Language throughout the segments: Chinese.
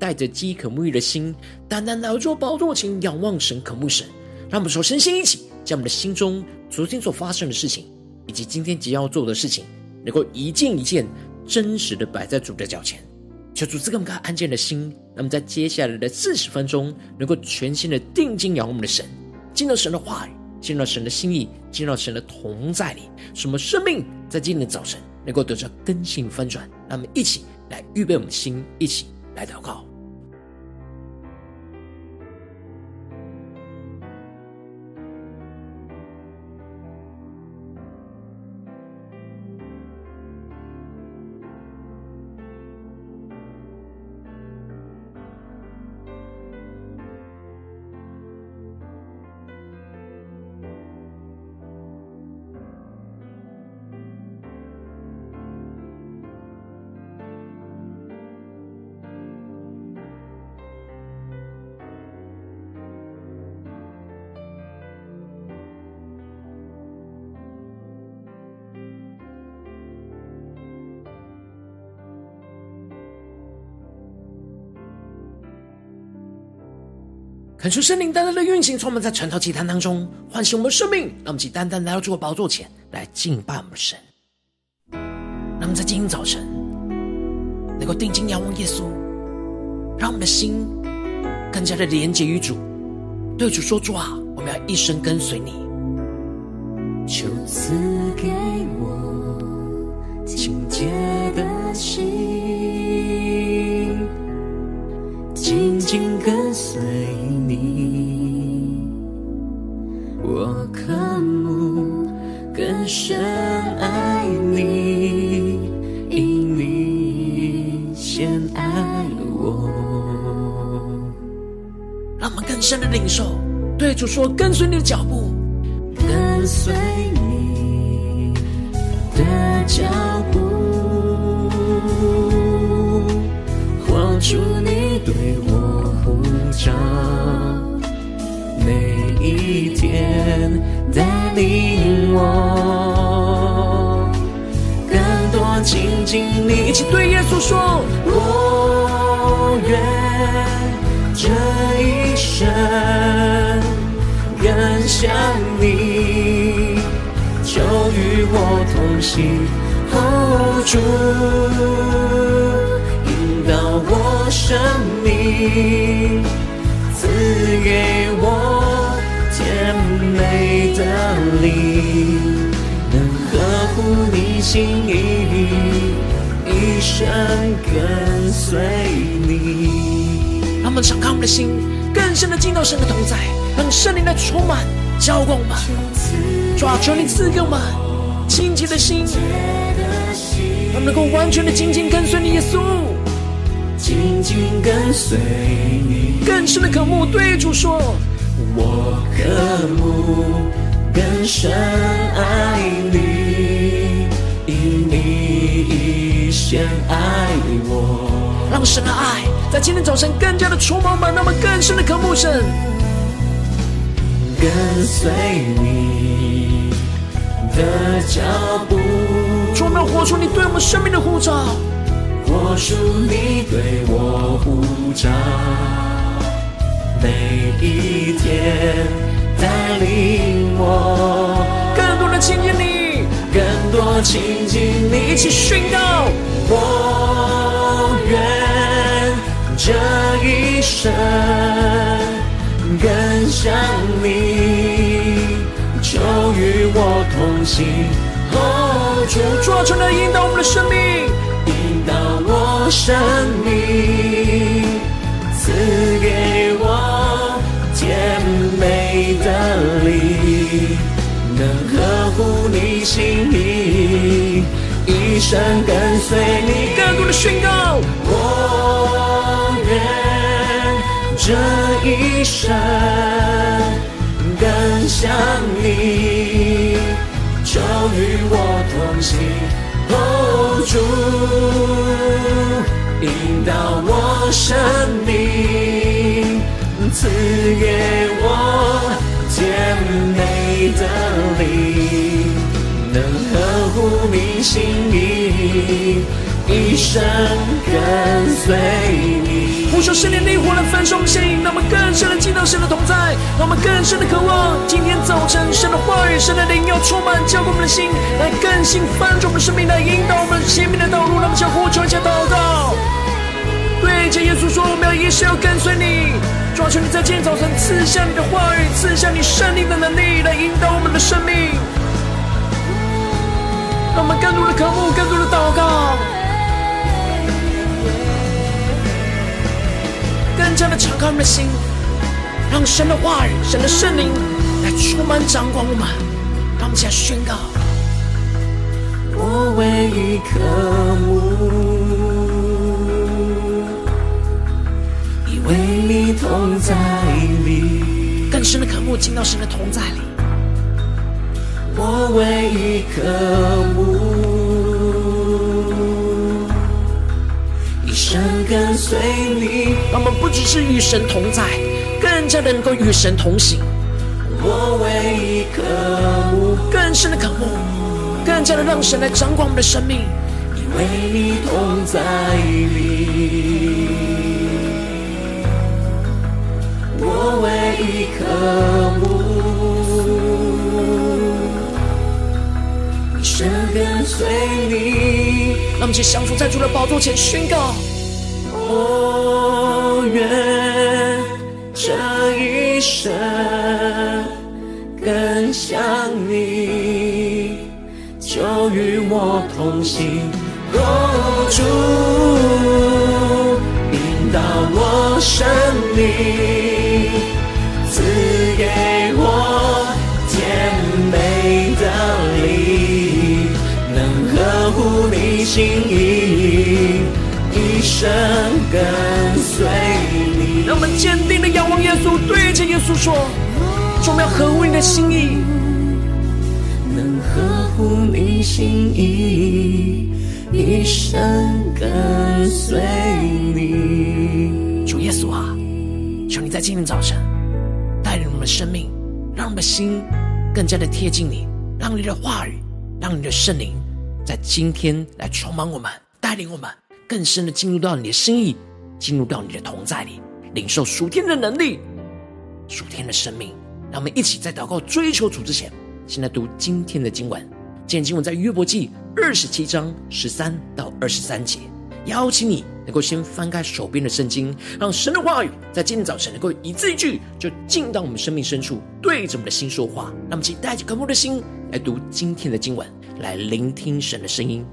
带着饥渴沐浴的心，单单来到主宝座前仰望神、渴慕神。让我们首先先一起将我们的心中昨天所发生的事情，以及今天即将要做的事情，能够一件一件真实的摆在主的脚前，求主赐给我们安静的心。那么在接下来的四十分钟，能够全心的定睛仰望我们的神，进入神的话语，进入神的心意，进入神的同在里，使我们生命在今天的早晨能够得到更新翻转。让我们一起来预备我们的心，一起来祷告。恳求圣灵单单的运行，充满在晨祷祭坛当中，唤醒我们的生命。让我们起单单来到主的宝座前来敬拜我们的神。让我们在今天早晨能够定睛仰望耶稣，让我们的心更加的连结于主，对主说：“主啊，我们要一生跟随你。”求赐让我们更深的领受，对主说：“跟随你的脚步，跟随你的脚步，活出你对我呼召，每一天带领我。更多亲近你。一起对耶稣说：我愿这一生更像你，就与我同行，hold 住，引导我生命，赐给我甜美的灵，能呵护你心意，一生跟随你。让我们敞开我们的心，更深的进到神的同在，让圣灵来充满浇灌我们。主啊，求你赐给我们清洁的心，让我们能够完全的紧紧跟随你，耶稣，紧紧跟随你，更深的渴慕对主说：我渴慕更深爱你，因你已先爱我。让神的爱在今天早晨更加的充满满，让我们更深的渴慕神，跟随你的脚步，主，我们要活出你对我们生命的呼召，活出你对我呼召，每一天带领我。更多的亲近你，更多亲近你，一起宣告，我愿这一生更像你，就与我同行。哦，主，主啊，求你引导我们的生命，引导我生命，赐给我甜美的灵，能呵护你心意，一生跟随你。更多的宣告，我愿这一生更像你，就与我同行。哦，主引导我生命，赐给我甜美的灵，能合乎你心意，一生跟随你。呼求圣灵的火来焚烧我们心，让我们更深的进到神的同在，让我们更深的渴望。今天早晨，神的话语、神的灵要充满浇灌我们的心，来更新翻转我们生命，来引导我们前面的道路。让我们向呼求，一起祷告。对着耶稣说，我们要一生要跟随你。主啊，求你在今天早晨赐下你的话语，赐下你圣灵的能力，来引导我们的生命。让我们更多的渴慕，更多的祷告。更加的敞开我们的心，让神的话语、神的圣灵来充满掌管我们。让我们一起来宣告：我唯一渴慕，为你同在里，更深的渴慕进到神的同在里。我唯一渴慕。一生跟随你，让我们不只是与神同在，更加的能够与神同行。我唯一渴慕，更深的渴慕，更加的让神来掌管我们的生命。因为你同在里，我唯一渴慕，神跟随你。让我们一起降服在主的宝座前宣告。我愿这一生更像你，就与我同行。哦，主引导我生命，心意。一生跟随你，让我们坚定的仰望耶稣，对着耶稣说：“我们要合乎你的心意，能合乎你心意，一生跟随你。”主耶稣啊，求你在今天早晨带领我们的生命，让我们的心更加的贴近你，让你的话语，让你的圣灵在今天来充满我们，带领我们。更深的进入到你的心意，进入到你的同在里，领受属天的能力，属天的生命。让我们一起在祷告追求主之前，先来读今天的经文。今天经文在约伯记二十七章十三到二十三节。邀请你能够先翻开手边的圣经，让神的话语在今天早晨能够一字一句就进到我们生命深处，对着我们的心说话。让我们一起带着渴慕的心来读今天的经文，来聆听神的声音。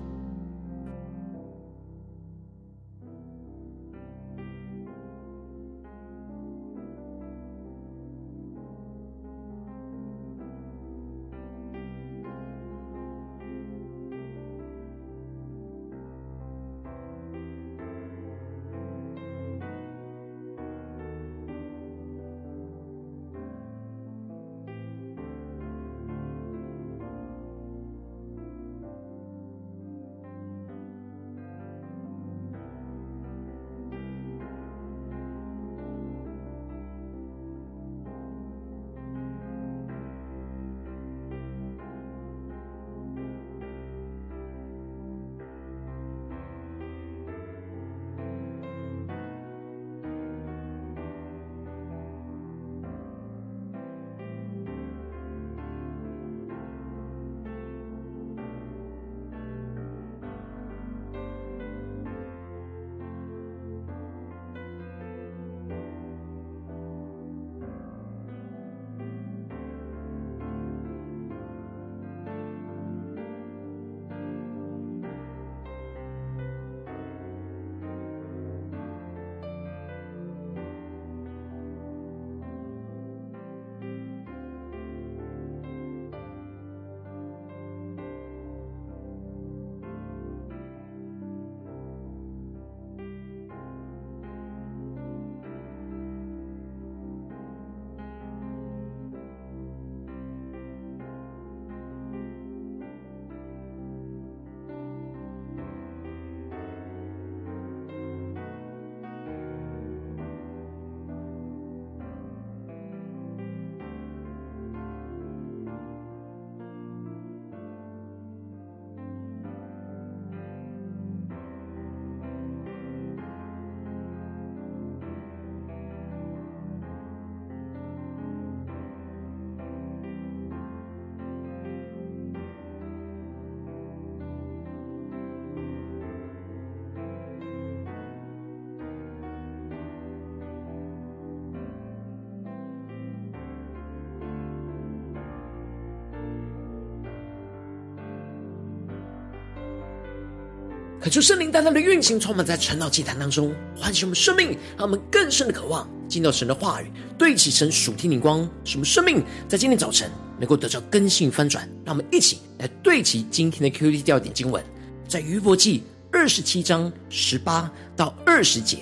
可求圣灵大大的运行，充满在晨祷祭坛当中，唤醒我们生命，让我们更深的渴望进到神的话语，对齐神属天灵光，使我们生命在今天早晨能够得到更新翻转。让我们一起来对齐今天的 QT 调点经文，在约伯记二十七章十八到二十节，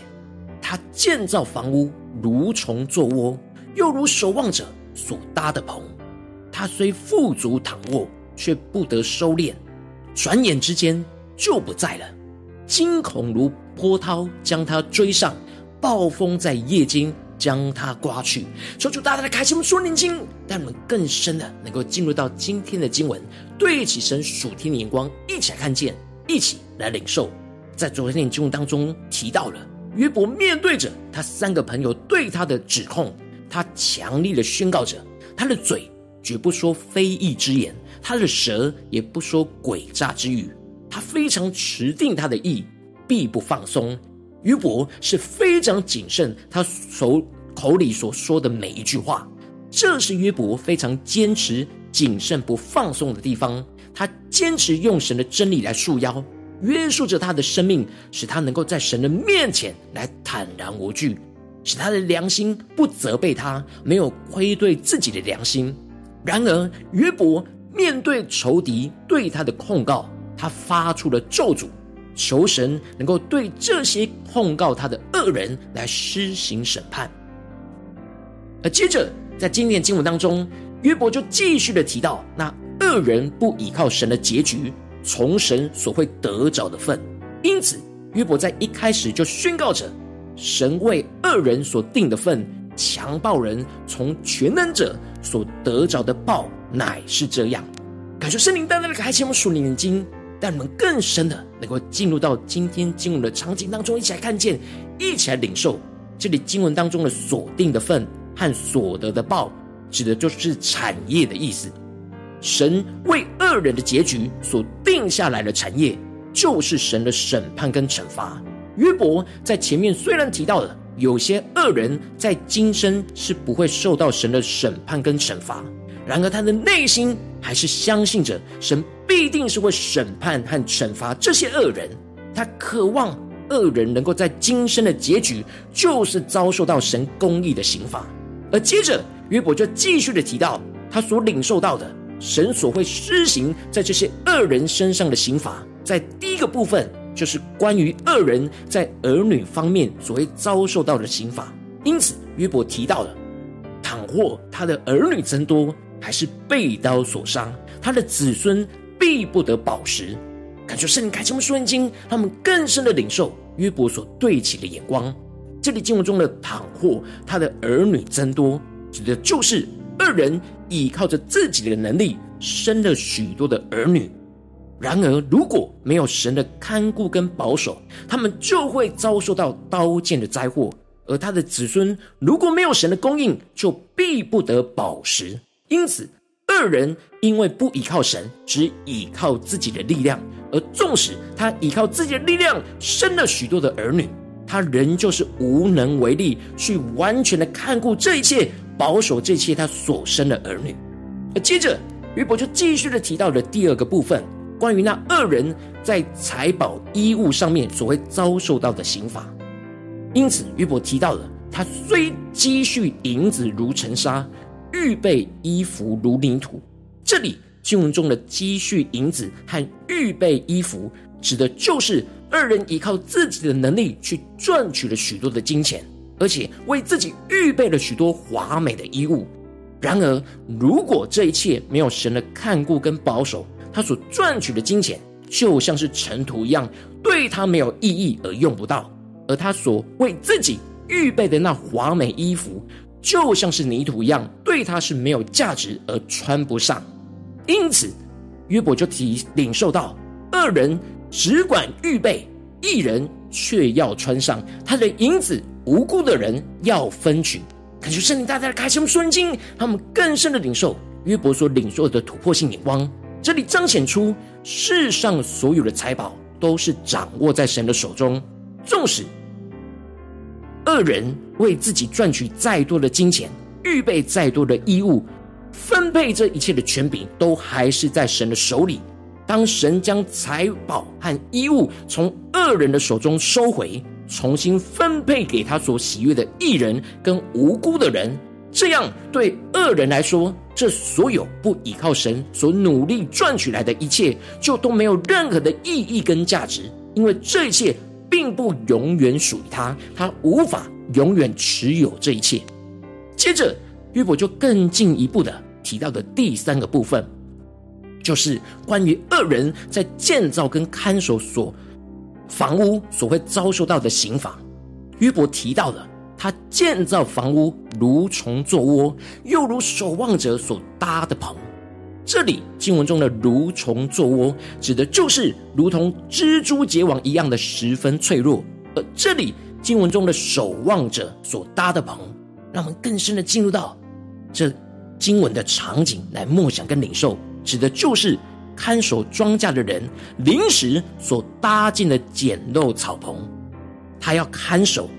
他建造房屋如虫作窝，又如守望者所搭的棚。他虽富足躺卧，却不得收敛，转眼之间就不在了。惊恐如波涛将他追上，暴风在夜间将他刮去。求主大大的开启我们属灵经，让我们更深的能够进入到今天的经文，对起神属天的眼光，一起来看见，一起来领受。在昨天的经文当中提到了约伯面对着他三个朋友对他的指控，他强力的宣告着他的嘴。绝不说非义之言，他的舌也不说诡诈之语。他非常持定他的意，必不放松。约伯是非常谨慎，他所口里所说的每一句话，这是约伯非常坚持谨慎不放松的地方。他坚持用神的真理来束腰，约束着他的生命，使他能够在神的面前来坦然无惧，使他的良心不责备他，没有亏对自己的良心。然而，约伯面对仇敌对他的控告，他发出了咒诅，求神能够对这些控告他的恶人来施行审判。而接着，在今天经文当中，约伯就继续的提到，那恶人不倚靠神的结局，从神所会得着的份。因此，约伯在一开始就宣告着，神为恶人所定的份。强暴人从全能者所得着的报乃是这样，感谢圣灵单单的开启我们属灵眼睛，让我们更深的能够进入到今天经文的场景当中，一起来看见，一起来领受这里经文当中的锁定的份和所得的报，指的就是产业的意思。神为恶人的结局所定下来的产业，就是神的审判跟惩罚。约伯在前面虽然提到了。有些恶人在今生是不会受到神的审判跟惩罚，然而他的内心还是相信着神必定是会审判和惩罚这些恶人。他渴望恶人能够在今生的结局就是遭受到神公义的刑罚。而接着约伯就继续的提到他所领受到的神所会施行在这些恶人身上的刑罚，在第一个部分。就是关于恶人在儿女方面所会遭受到的刑罚，因此约伯提到了，倘或他的儿女增多，还是被刀所伤，他的子孙必不得饱食。感谢圣灵开启我们属灵经，他们更深的领受约伯所对齐的眼光。这里经文中的倘或他的儿女增多，指的就是二人依靠着自己的能力生了许多的儿女。然而，如果没有神的看顾跟保守，他们就会遭受到刀剑的灾祸；而他的子孙如果没有神的供应，就必不得饱食。因此，恶人因为不依靠神，只依靠自己的力量，而纵使他依靠自己的力量生了许多的儿女，他仍旧是无能为力去完全的看顾这一切，保守这些他所生的儿女。而接着，约伯就继续的提到了第二个部分。关于那恶人在财宝衣物上面所会遭受到的刑罚，因此约伯提到了他虽积蓄银子如尘沙，预备衣服如泥土。这里经文中的积蓄银子和预备衣服，指的就是二人依靠自己的能力去赚取了许多的金钱，而且为自己预备了许多华美的衣物。然而，如果这一切没有神的看顾跟保守，他所赚取的金钱就像是尘土一样，对他没有意义而用不到；而他所为自己预备的那华美衣服，就像是泥土一样，对他是没有价值而穿不上。因此，约伯就提领受到：恶人只管预备，一人却要穿上；他的银子，无辜的人要分取。感谢圣灵大大的开启我们属灵经，他们更深的领受约伯所领受的突破性眼光。这里彰显出世上所有的财宝都是掌握在神的手中，纵使恶人为自己赚取再多的金钱，预备再多的衣物，分配这一切的权柄都还是在神的手里。当神将财宝和衣物从恶人的手中收回，重新分配给他所喜悦的义人跟无辜的人，这样对恶人来说，这所有不依靠神所努力赚取来的一切，就都没有任何的意义跟价值，因为这一切并不永远属于他，他无法永远持有这一切。接着，约伯就更进一步的提到的第三个部分。就是关于恶人在建造跟看守所房屋所会遭受到的刑罚。约伯提到了他建造房屋如虫作窝，又如守望者所搭的棚。这里经文中的蠕虫作窝，指的就是如同蜘蛛结网一样的十分脆弱。而这里经文中的守望者所搭的棚，让我们更深的进入到这经文的场景来默想跟领受。指的就是看守庄稼的人临时所搭建的简陋草棚，他要看守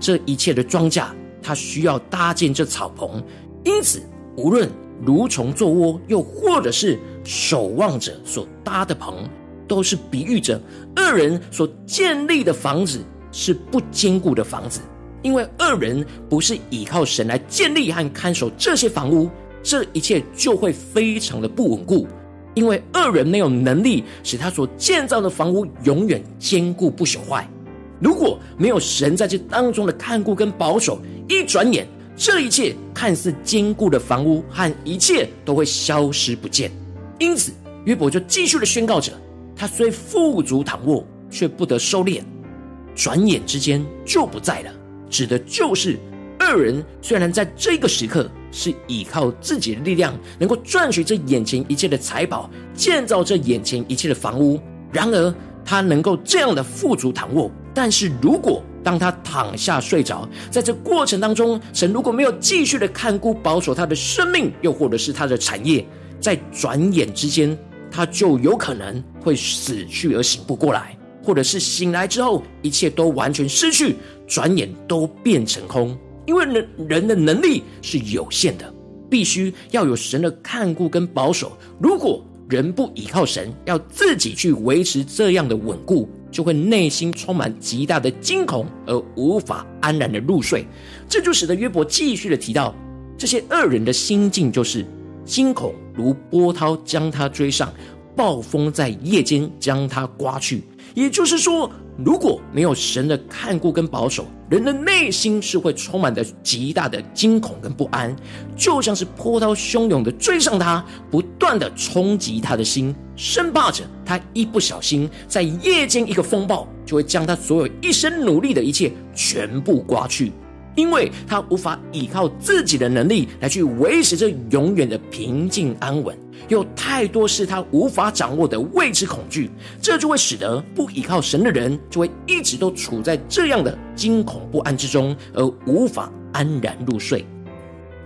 这一切的庄稼，他需要搭建这草棚。因此，无论蠕虫做窝，又或者是守望者所搭的棚，都是比喻着恶人所建立的房子是不坚固的房子，因为恶人不是依靠神来建立和看守这些房屋。这一切就会非常的不稳固，因为恶人没有能力使他所建造的房屋永远坚固不朽坏。如果没有神在这当中的看顾跟保守，一转眼，这一切看似坚固的房屋和一切都会消失不见。因此，约伯就继续的宣告着：他虽富足躺卧，却不得收敛，转眼之间就不在了。指的就是二人虽然在这个时刻。是依靠自己的力量，能够赚取这眼前一切的财宝，建造这眼前一切的房屋。然而，他能够这样的富足躺卧。但是如果当他躺下睡着，在这过程当中，神如果没有继续的看顾保守他的生命，又或者是他的产业，在转眼之间，他就有可能会死去而醒不过来，或者是醒来之后，一切都完全失去，转眼都变成空。因为人人的能力是有限的，必须要有神的看顾跟保守。如果人不依靠神，要自己去维持这样的稳固，就会内心充满极大的惊恐，而无法安然的入睡。这就使得约伯继续的提到，这些恶人的心境就是惊恐，如波涛将他追上，暴风在夜间将他刮去。也就是说，如果没有神的看顾跟保守，人的内心是会充满着极大的惊恐跟不安，就像是波涛汹涌的追上他，不断的冲击他的心，生怕着他一不小心，在夜间一个风暴，就会将他所有一生努力的一切全部刮去。因为他无法依靠自己的能力来去维持这永远的平静安稳，有太多是他无法掌握的未知恐惧，这就会使得不依靠神的人就会一直都处在这样的惊恐不安之中，而无法安然入睡。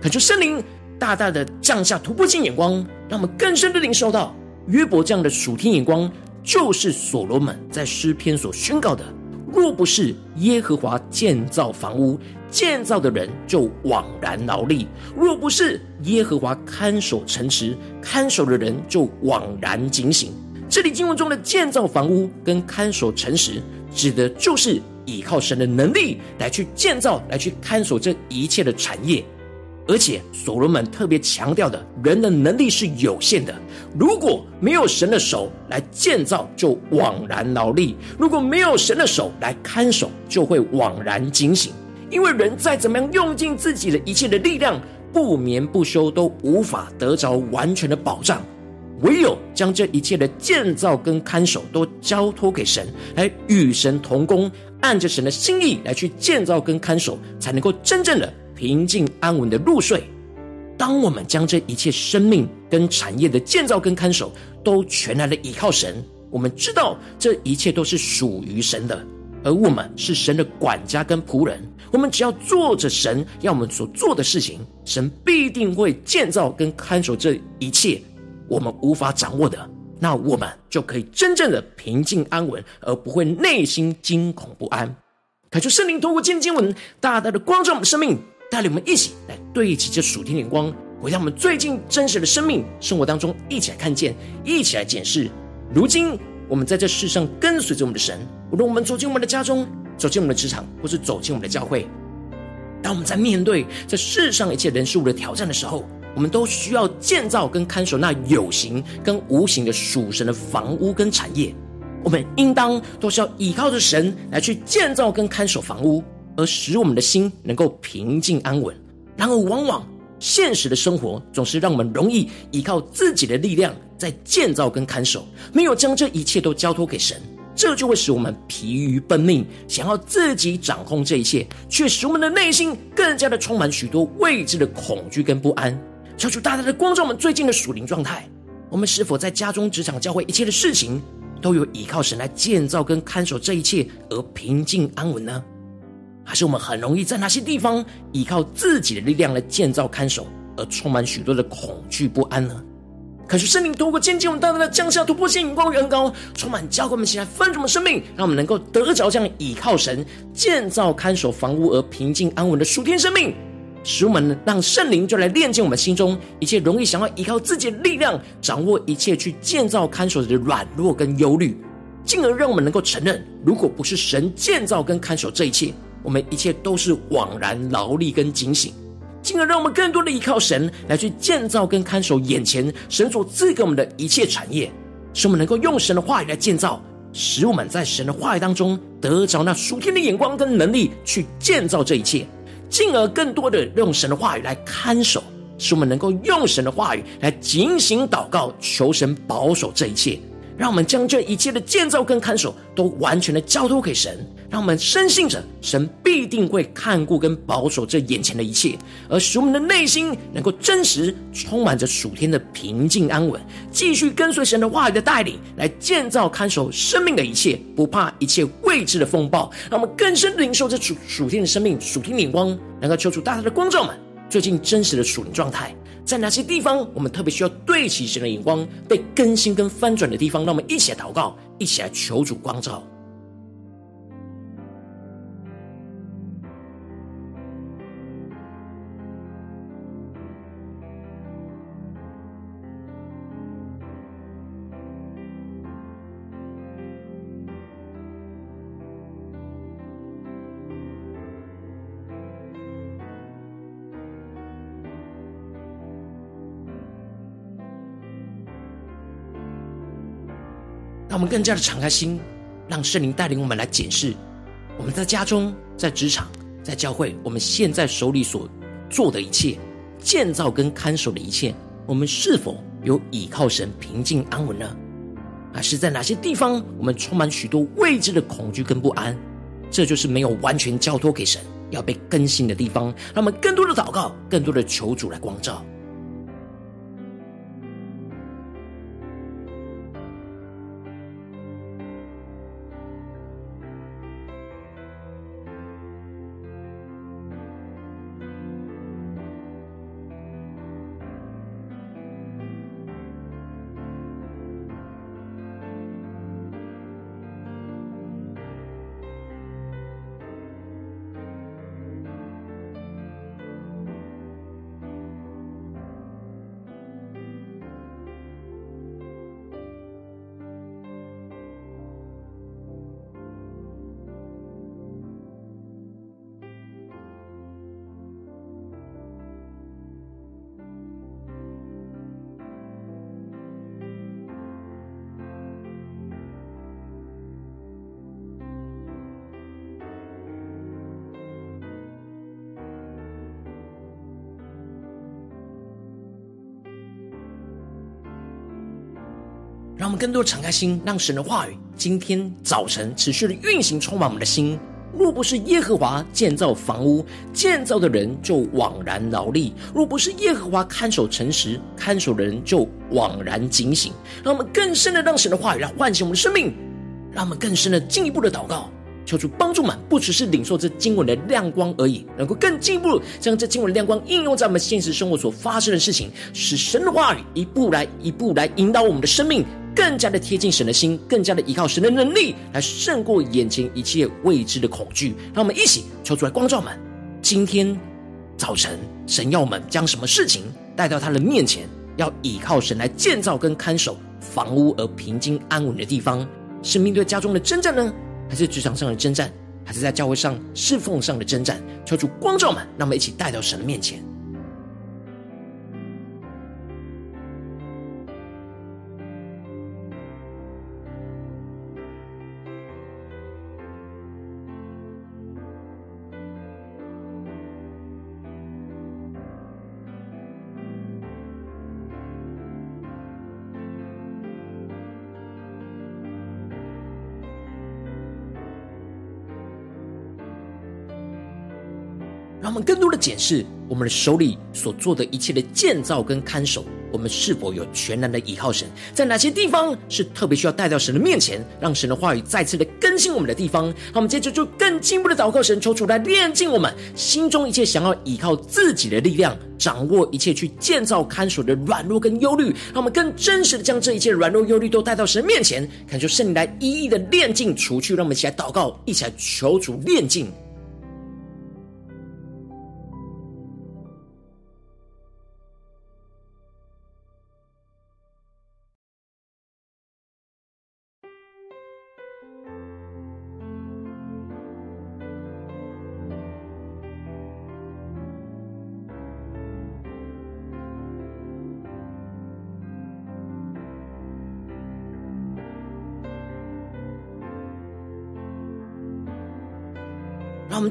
恳求圣灵大大的降下突破性眼光，让我们更深的领受到约伯这样的属天眼光，就是所罗门在诗篇所宣告的。若不是耶和华建造房屋，建造的人就枉然劳力；若不是耶和华看守城池，看守的人就枉然警醒。这里经文中的建造房屋跟看守城池，指的就是依靠神的能力来去建造、来去看守这一切的产业。而且所罗门特别强调的，人的能力是有限的。如果没有神的手来建造，就枉然劳力；如果没有神的手来看守，就会枉然警醒。因为人再怎么样用尽自己的一切的力量，不眠不休，都无法得着完全的保障。唯有将这一切的建造跟看守都交托给神，来与神同工，按着神的心意来去建造跟看守，才能够真正的。平静安稳的入睡。当我们将这一切生命跟产业的建造跟看守都全然的依靠神，我们知道这一切都是属于神的，而我们是神的管家跟仆人。我们只要做着神要我们所做的事情，神必定会建造跟看守这一切我们无法掌握的。那我们就可以真正的平静安稳，而不会内心惊恐不安。恳求圣灵透过今天经文，大大的光照我们生命。带领我们一起来对齐这属天眼光，回到我们最近真实的生命生活当中，一起来看见，一起来检视如今我们在这世上跟随着我们的神，无论我们走进我们的家中，走进我们的职场，或是走进我们的教会，当我们在面对这世上一切人事物的挑战的时候，我们都需要建造跟看守那有形跟无形的属神的房屋跟产业。我们应当都是要依靠着神来去建造跟看守房屋，而使我们的心能够平静安稳。然而，往往现实的生活总是让我们容易依靠自己的力量在建造跟看守，没有将这一切都交托给神，这就会使我们疲于奔命，想要自己掌控这一切，却使我们的内心更加的充满许多未知的恐惧跟不安。求主大大的光照我们最近的属灵状态，我们是否在家中、职场、教会一切的事情，都有依靠神来建造跟看守这一切而平静安稳呢？还是我们很容易在那些地方依靠自己的力量来建造看守，而充满许多的恐惧不安呢？可是圣灵透过渐进，我们大大的降下突破性、眼光与恩膏，充满教会们起来分盛的生命，让我们能够得着这样依靠神建造看守房屋而平静安稳的属天生命。使我们让圣灵就来炼净我们心中一切容易想要依靠自己的力量掌握一切去建造看守的软弱跟忧虑，进而让我们能够承认，如果不是神建造跟看守这一切，我们一切都是枉然劳力跟警醒。进而让我们更多的依靠神来去建造跟看守眼前神所赐给我们的一切产业，使我们能够用神的话语来建造，使我们在神的话语当中得着那属天的眼光跟能力去建造这一切。进而更多的用神的话语来看守，使我们能够用神的话语来警醒祷告，求神保守这一切。让我们将这一切的建造跟看守都完全的交托给神，让我们深信着神必定会看顾跟保守这眼前的一切，而使我们的内心能够真实充满着属天的平静安稳，继续跟随神的话语的带领来建造看守生命的一切，不怕一切未知的风暴。让我们更深领受这属属天的生命、属天眼光，能够求主大大的光照们最近真实的属灵状态。在哪些地方，我们特别需要对齐神的眼光，被更新跟翻转的地方，让我们一起来祷告，一起来求主光照。我们更加的敞开心，让圣灵带领我们来检视我们在家中、在职场、在教会，我们现在手里所做的一切，建造跟看守的一切，我们是否有倚靠神平静安稳呢？还是在哪些地方我们充满许多未知的恐惧跟不安？这就是没有完全交托给神，要被更新的地方。让我们更多的祷告，更多的求主来光照。更多敞开心，让神的话语今天早晨持续的运行，充满我们的心。若不是耶和华建造房屋，建造的人就枉然劳力；若不是耶和华看守城池，看守的人就枉然警醒。让我们更深的让神的话语来唤醒我们的生命，让我们更深的进一步的祷告，求主帮助们，不只是领受这经文的亮光而已，能够更进一步将这经文的亮光应用在我们现实生活所发生的事情，使神的话语一步来一步来引导我们的生命。更加的贴近神的心，更加的依靠神的能力，来胜过眼前一切未知的恐惧。让我们一起求出来光照们。今天早晨，神要我们将什么事情带到他的面前，要依靠神来建造跟看守，房屋而平静安稳的地方？是面对家中的征战呢，还是职场上的征战，还是在教会上侍奉上的征战？求出光照们，让我们一起带到神的面前。我们更多的检视我们的手里所做的一切的建造跟看守，我们是否有全然的倚靠神？在哪些地方是特别需要带到神的面前，让神的话语再次的更新我们的地方？那我们接着就更进一步的祷告神，求主来炼净我们心中一切想要依靠自己的力量，掌握一切去建造看守的软弱跟忧虑。让我们更真实的将这一切软弱忧虑都带到神面前，恳求圣灵来一一的炼净除去。让我们一起来祷告，一起来求主炼净。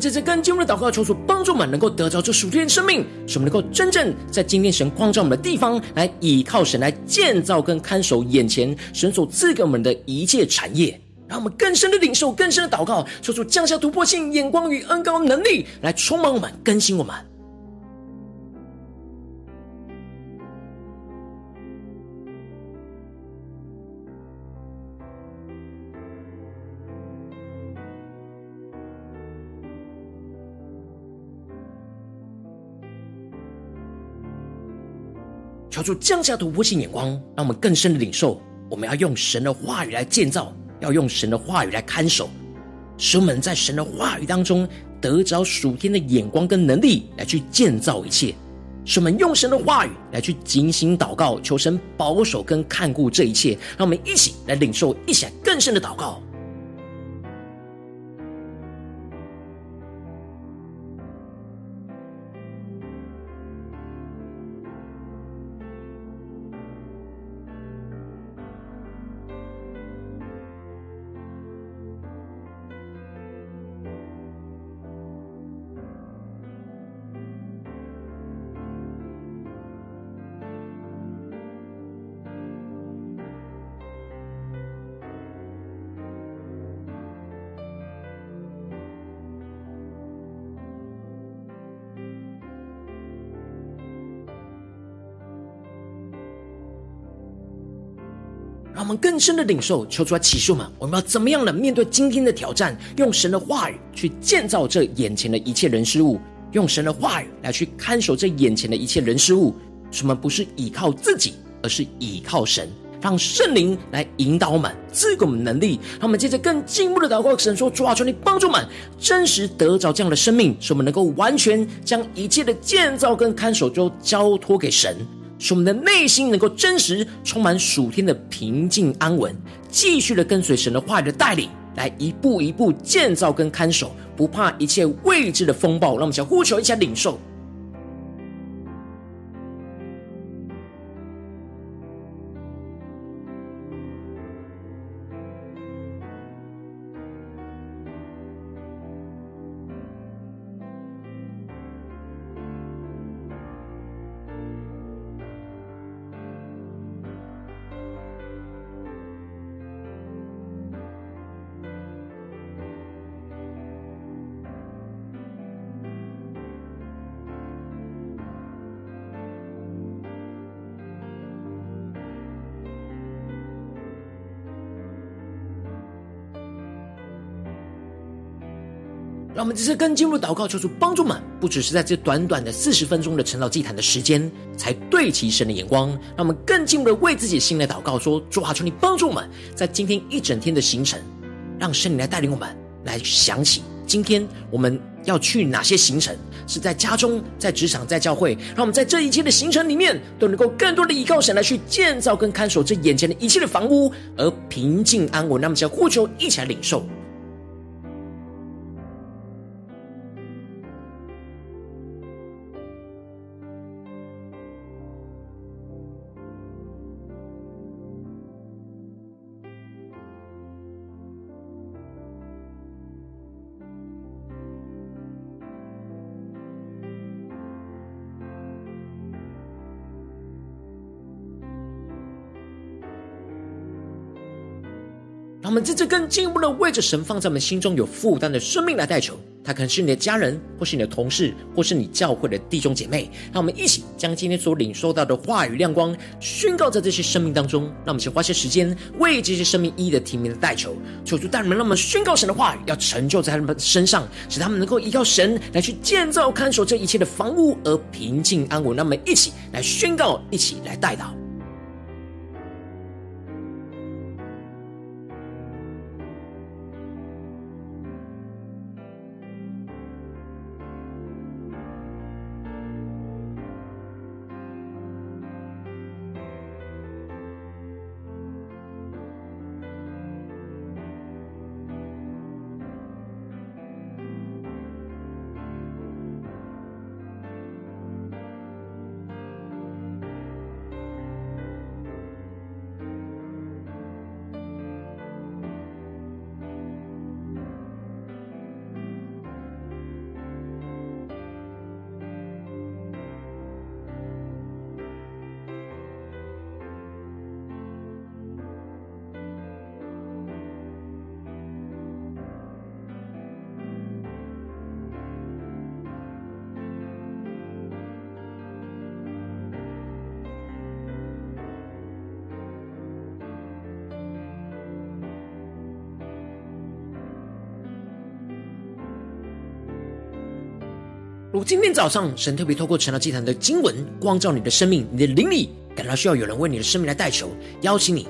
们这次更进入的祷告，求主帮助我们能够得着这属天的生命，使我们能够真正在今天神光照我们的地方，来倚靠神来建造跟看守眼前神所赐给我们的一切产业。让我们更深的领受，更深的祷告，求主降下突破性眼光与恩高能力，来充满我们，更新我们。主降下突破性眼光，让我们更深的领受。我们要用神的话语来建造，要用神的话语来看守，使我们在神的话语当中得着属天的眼光跟能力，来去建造一切。使我们用神的话语来去警醒祷告，求神保守跟看顾这一切。让我们一起来领受，一起来更深的祷告。更深的领受，求主来启示我们，我们要怎么样的面对今天的挑战？用神的话语去建造这眼前的一切人事物，用神的话语来去看守这眼前的一切人事物。什么不是依靠自己，而是依靠神，让圣灵来引导我们，赐给我们能力。让我们接着更进一步的祷告，神说：主啊，求你帮助我们，真实得着这样的生命，使我们能够完全将一切的建造跟看守都交托给神。使我们的内心能够真实充满属天的平静安稳，继续的跟随神的话语的带领，来一步一步建造跟看守，不怕一切未知的风暴。让我们想呼求一下领受。们这次更进入祷告，求主帮助们，不只是在这短短的四十分钟的晨祷祭坛的时间，才对齐神的眼光。让我们更进入的为自己心来祷告，说：主啊，求你帮助我们，在今天一整天的行程，让圣灵来带领我们，来想起今天我们要去哪些行程？是在家中、在职场、在教会，让我们在这一切的行程里面，都能够更多的依靠神来去建造跟看守这眼前的一切的房屋，而平静安稳。那么，将呼求一起来领受。我们在这更进一步的为着神放在我们心中有负担的生命来代求，他可能是你的家人，或是你的同事，或是你教会的弟兄姐妹。让我们一起将今天所领受到的话语亮光宣告在这些生命当中。让我们先花些时间为这些生命一一的提名的代求，求主带领们，让我们宣告神的话语要成就在他们身上，使他们能够依靠神来去建造看守这一切的房屋而平静安稳。让我们一起来宣告，一起来代祷。如今天早上，神特别透过晨祷祭坛的经文，光照你的生命，你的灵里感到需要有人为你的生命来代求，邀请你，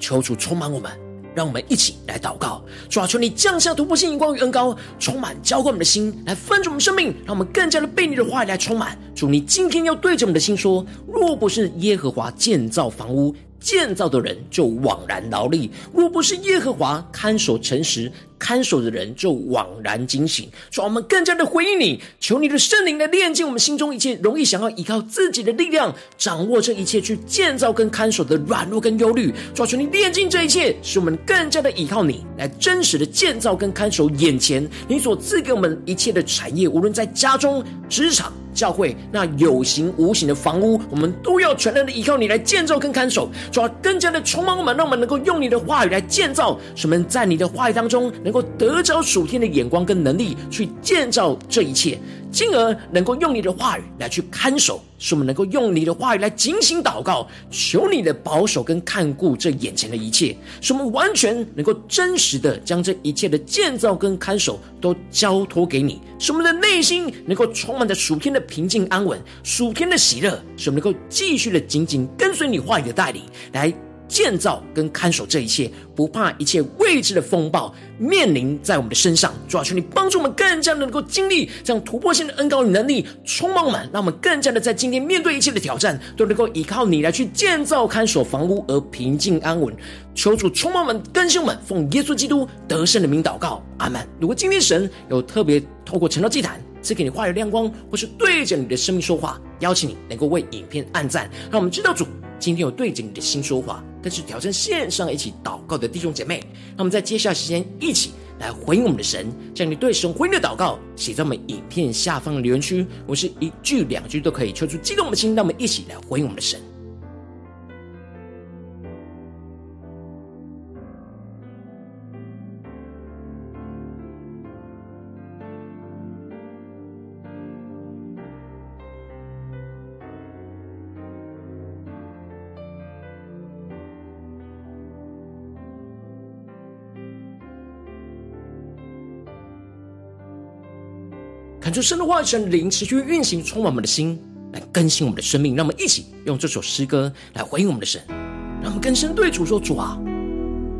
求主充满我们，让我们一起来祷告。主啊，求你降下突破性眼光与恩膏，充满浇灌我们的心，来分足我们生命，让我们更加的被你的话语来充满。主，你今天要对着我们的心说：若不是耶和华建造房屋，建造的人就枉然劳力；若不是耶和华看守城池，看守的人就枉然惊醒。说我们更加的回应你，求你的圣灵来炼净我们心中一切容易想要依靠自己的力量掌握这一切去建造跟看守的软弱跟忧虑。求求你炼净这一切，使我们更加的依靠你来真实的建造跟看守眼前你所赐给我们一切的产业，无论在家中、职场。教会那有形无形的房屋，我们都要全然的依靠你来建造跟看守，主要更加的充满我们，让我们能够用你的话语来建造，使我们在你的话语当中能够得着属天的眼光跟能力，去建造这一切。进而能够用你的话语来去看守，使我们能够用你的话语来警醒祷告，求你的保守跟看顾这眼前的一切，使我们完全能够真实的将这一切的建造跟看守都交托给你，使我们的内心能够充满着属天的平静安稳、属天的喜乐，使我们能够继续的紧紧跟随你话语的带领来。建造跟看守这一切，不怕一切未知的风暴面临在我们的身上。主啊，求你帮助我们更加的能够经历这样突破性的恩膏与能力，充满我们，让我们更加的在今天面对一切的挑战，都能够依靠你来去建造看守房屋而平静安稳。求主充满我们，更新我们，奉耶稣基督得胜的名祷告，阿门。如果今天神有特别透过晨祷祭坛赐给你话语亮光，或是对着你的生命说话，邀请你能够为影片按赞，让我们知道主今天有对着你的心说话。更是挑战线上一起祷告的弟兄姐妹，那我们在接下来时间一起来回应我们的神，将你对神回应的祷告写在我们影片下方的留言区，我是一句两句都可以，求出激动的心，让我们一起来回应我们的神。感受神的话语，神灵持续运行，充满我们的心，来更新我们的生命。让我们一起用这首诗歌来回应我们的神。让我们更深对主说：“主啊，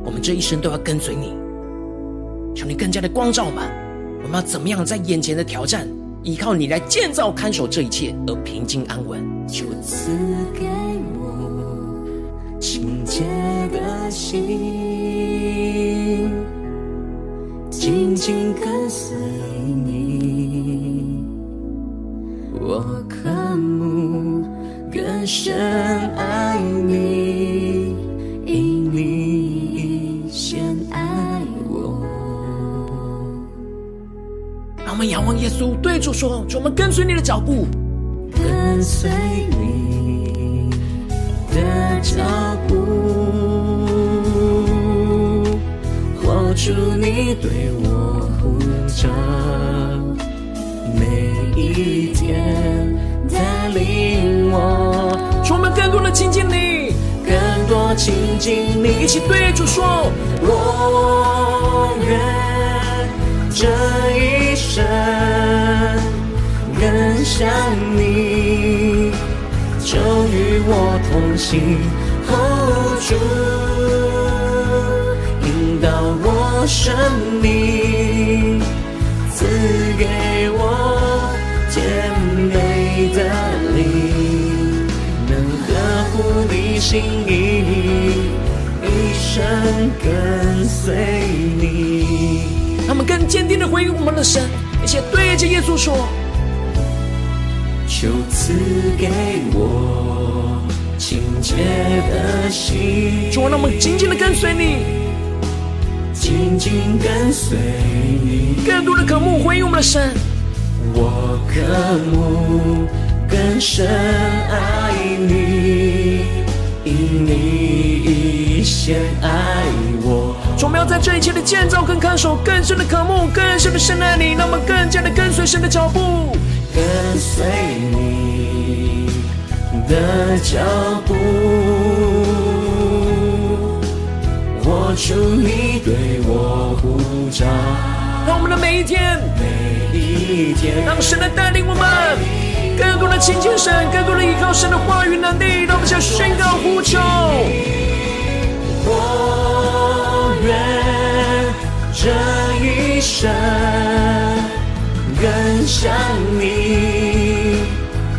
我们这一生都要跟随你，求你更加的光照我们，我们要怎么样在眼前的挑战，依靠你来建造看守这一切，而平静安稳？就赐给我清洁的心，紧紧跟随你，深爱你，因你先爱我。让我们仰望耶稣，对主说：“主，我们跟随你的脚步。”跟随你的脚步，活出你对我呼召，每一天带领我。主，我们更多的亲近你，更多亲近你，一起对主说：我愿这一生。更像你，就与我同行，hold 住，引导我生命，心意，一生跟随你。他们更坚定的回应我们的神，而且对着耶稣说。求赐给我清洁的心，主，让我们紧紧的跟随你，紧紧跟随你，更多的渴慕回应我们的神。我渴慕更深爱你，因你先爱我。主，我们要在这一切的建造跟看守，更深的渴慕，更深的深爱你，那么更加的跟随神的脚步。跟随你的脚步，活出你对我呼召。让我们的每一天，每一天，让神来带领我们，更多的亲近神，更多的依靠神的话语能力，让我们向宣告呼求。我愿这一生。更像你，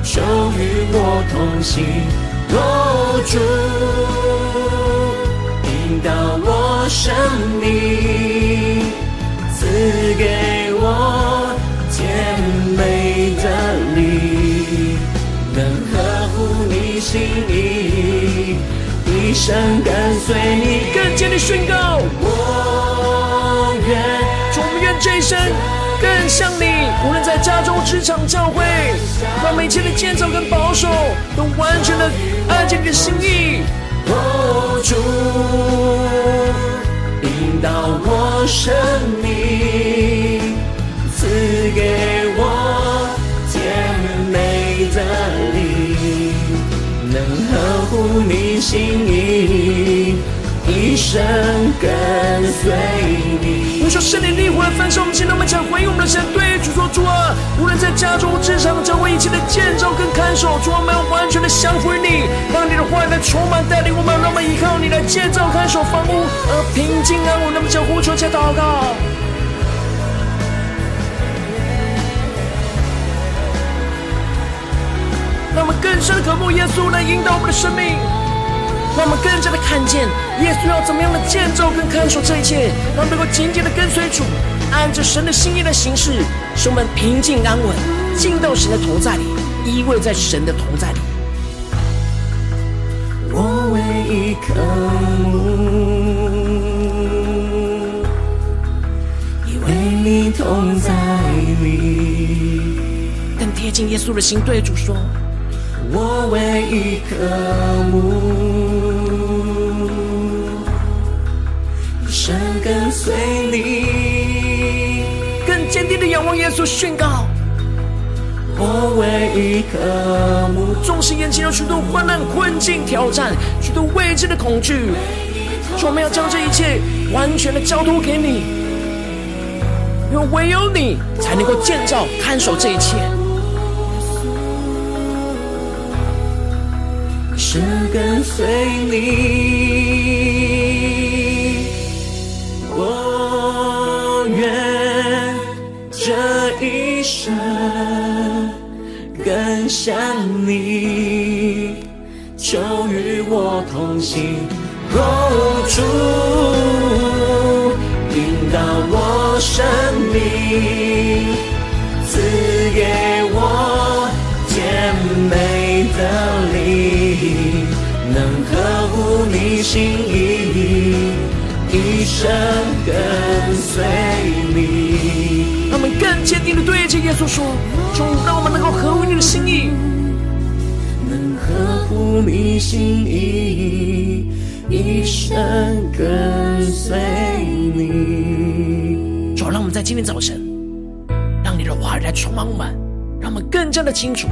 求与我同行，握住，引导我生命，赐给跟随你。更坚定宣告，我愿，我们愿这一生。更像你，无论在家中、职场、教会，让每天的建造跟保守都完全的按照你的心意。握住，引导我生命，赐给我你心意，一生跟随你。我说圣灵烈火来焚烧我们现在我们讲回应我们的神，对主说主啊，无论在家中、职场、教会一切的建造跟看守，主啊，我们要完全的降服于你，让你的话语来充满带领我们，让我们依靠你来建造看守房屋，而平静安稳。那么将呼求加祷告，更深的渴慕耶稣来引导我们的生命。让我们更加的看见耶稣要怎么样的建造跟看守这一切，让我们能够紧紧的跟随主，按着神的心意的行事，使我们平静安稳，进到神的同在里，依偎在神的同在里。我唯一渴慕，以为你同在里，更贴近耶稣的心，对主说。我唯一渴慕，一生跟随你，更坚定的仰望耶稣，宣告。我唯一渴慕，纵使眼前有许多患难、困境、挑战，许多未知的恐惧，说我们要将这一切完全的交托给你，因为唯有你才能够建造、看守这一切。是跟随你，我愿这一生更像你，求与我同行。共，主心意，一生跟随你。让我们更坚定的对着耶稣说：主，让我们能够合乎你的心意，能合乎你心意。一生跟随你。主，让我们在今天早晨，让你的话语来充满我们，让我们更加的清楚，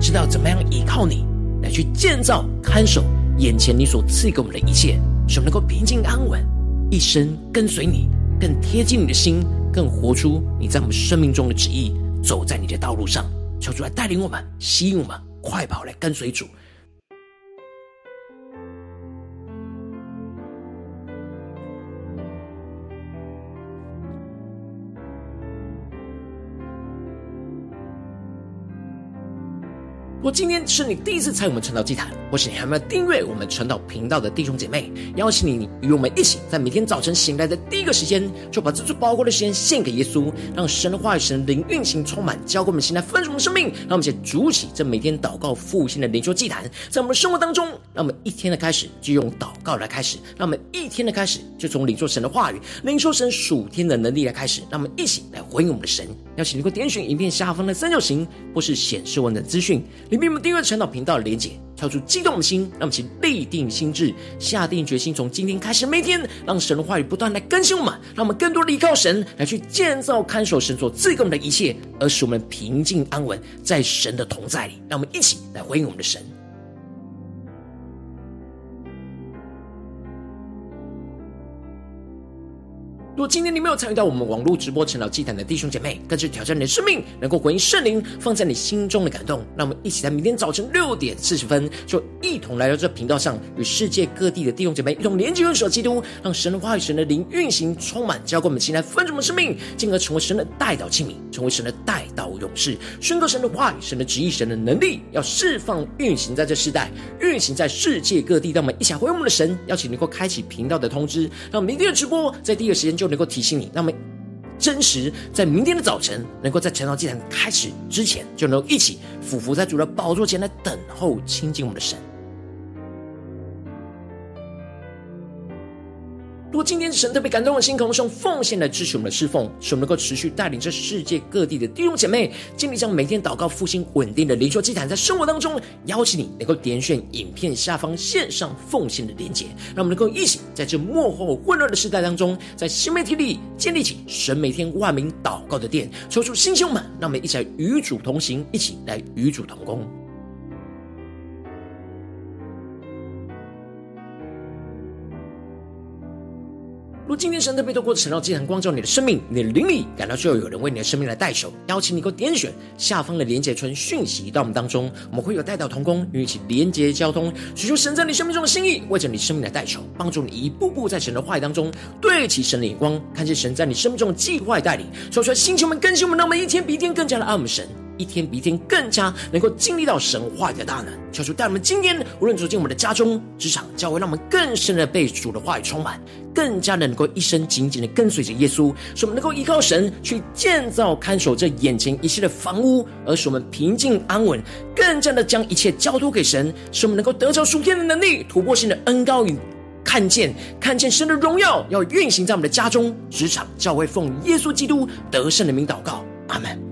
知道怎么样依靠你来去建造、看守眼前你所赐给我们的一切，使我们能够平静安稳，一生跟随你，更贴近你的心，更活出你在我们生命中的旨意，走在你的道路上。求主来带领我们，吸引我们，快跑来跟随主。如果今天是你第一次参与我们传道祭坛，或是你还没有订阅我们传道频道的弟兄姐妹，邀请你与我们一起，在每天早晨醒来的第一个时间，就把这最宝贵的时间献给耶稣，让神的话语、神灵运行充满，浇灌我们现在丰盛的生命。让我们先筑起这每天祷告复兴的灵修祭坛，在我们的生活当中，让我们一天的开始就用祷告来开始，让我们一天的开始就从领受神的话语、领受神属天的能力来开始，让我们一起来回应我们的神。邀请你能够点选影片下方的三角形，或是显示文的资讯。里面我们订阅晨祷频道的连结，跳出激动的心，让我们请立定心智，下定决心，从今天开始，每天让神的话语不断来更新我们，让我们更多的依靠神来去建造、看守神所赐给我们的一切，而使我们平静安稳在神的同在里。让我们一起来回应我们的神。如果今天你没有参与到我们网络直播晨祷祭坛的弟兄姐妹，更是挑战你的生命，能够回应圣灵放在你心中的感动。让我们一起在明天早晨六点四十分，就一同来到这频道上，与世界各地的弟兄姐妹一同连接、认识基督，让神的话语、神的灵运行充满，浇灌我们现在丰盛的生命，进而成为神的代祷器皿，成为神的代祷勇士，宣告神的话语、神的旨意、神的能力，要释放运行在这世代，运行在世界各地。让我们一起回应我们的神，邀请能够开启频道的通知，让明天的直播在第一个时间就。能够提醒你，那么真实在明天的早晨，能够在晨祷祭坛开始之前，就能够一起俯伏在主的宝座前来等候亲近我们的神。如果今天神特别感动的心，可能是用奉献来支持我们的侍奉，使我们能够持续带领这世界各地的弟兄姐妹，尽力将每天祷告复兴稳定的灵修祭坛，在生活当中，邀请你能够点选影片下方线上奉献的连结，让我们能够一起在这幕后混乱的时代当中，在新媒体里建立起神每天万名祷告的殿，抽出弟兄们，让我们一起来与主同行，一起来与主同工。如今天神特别透过晨祷祭坛光照你的生命，你的灵里感到就要有人为你的生命来代求，邀请你给我点选下方的连结村讯息到我们当中，我们会有代祷同工与你一起连结交通，寻求神在你生命中的心意，为着你生命来代求，帮助你一步步在神的话语当中对齐神的眼光，看见神在你生命中的计划带领，说出来，星球们更新我们，让我们一天比一天更加的爱我们神。一天比一天更加能够经历到神话语的大能，求主带我们今天无论走进我们的家中、职场、教会，让我们更深的被主的话语充满，更加的能够一生紧紧的跟随着耶稣，使我们能够依靠神去建造、看守这眼前一切的房屋，而使我们平静安稳，更加的将一切交托给神，使我们能够得着属天的能力、突破性的恩膏与看见，看见神的荣耀要运行在我们的家中、职场、教会，奉耶稣基督得胜的名祷告，阿门。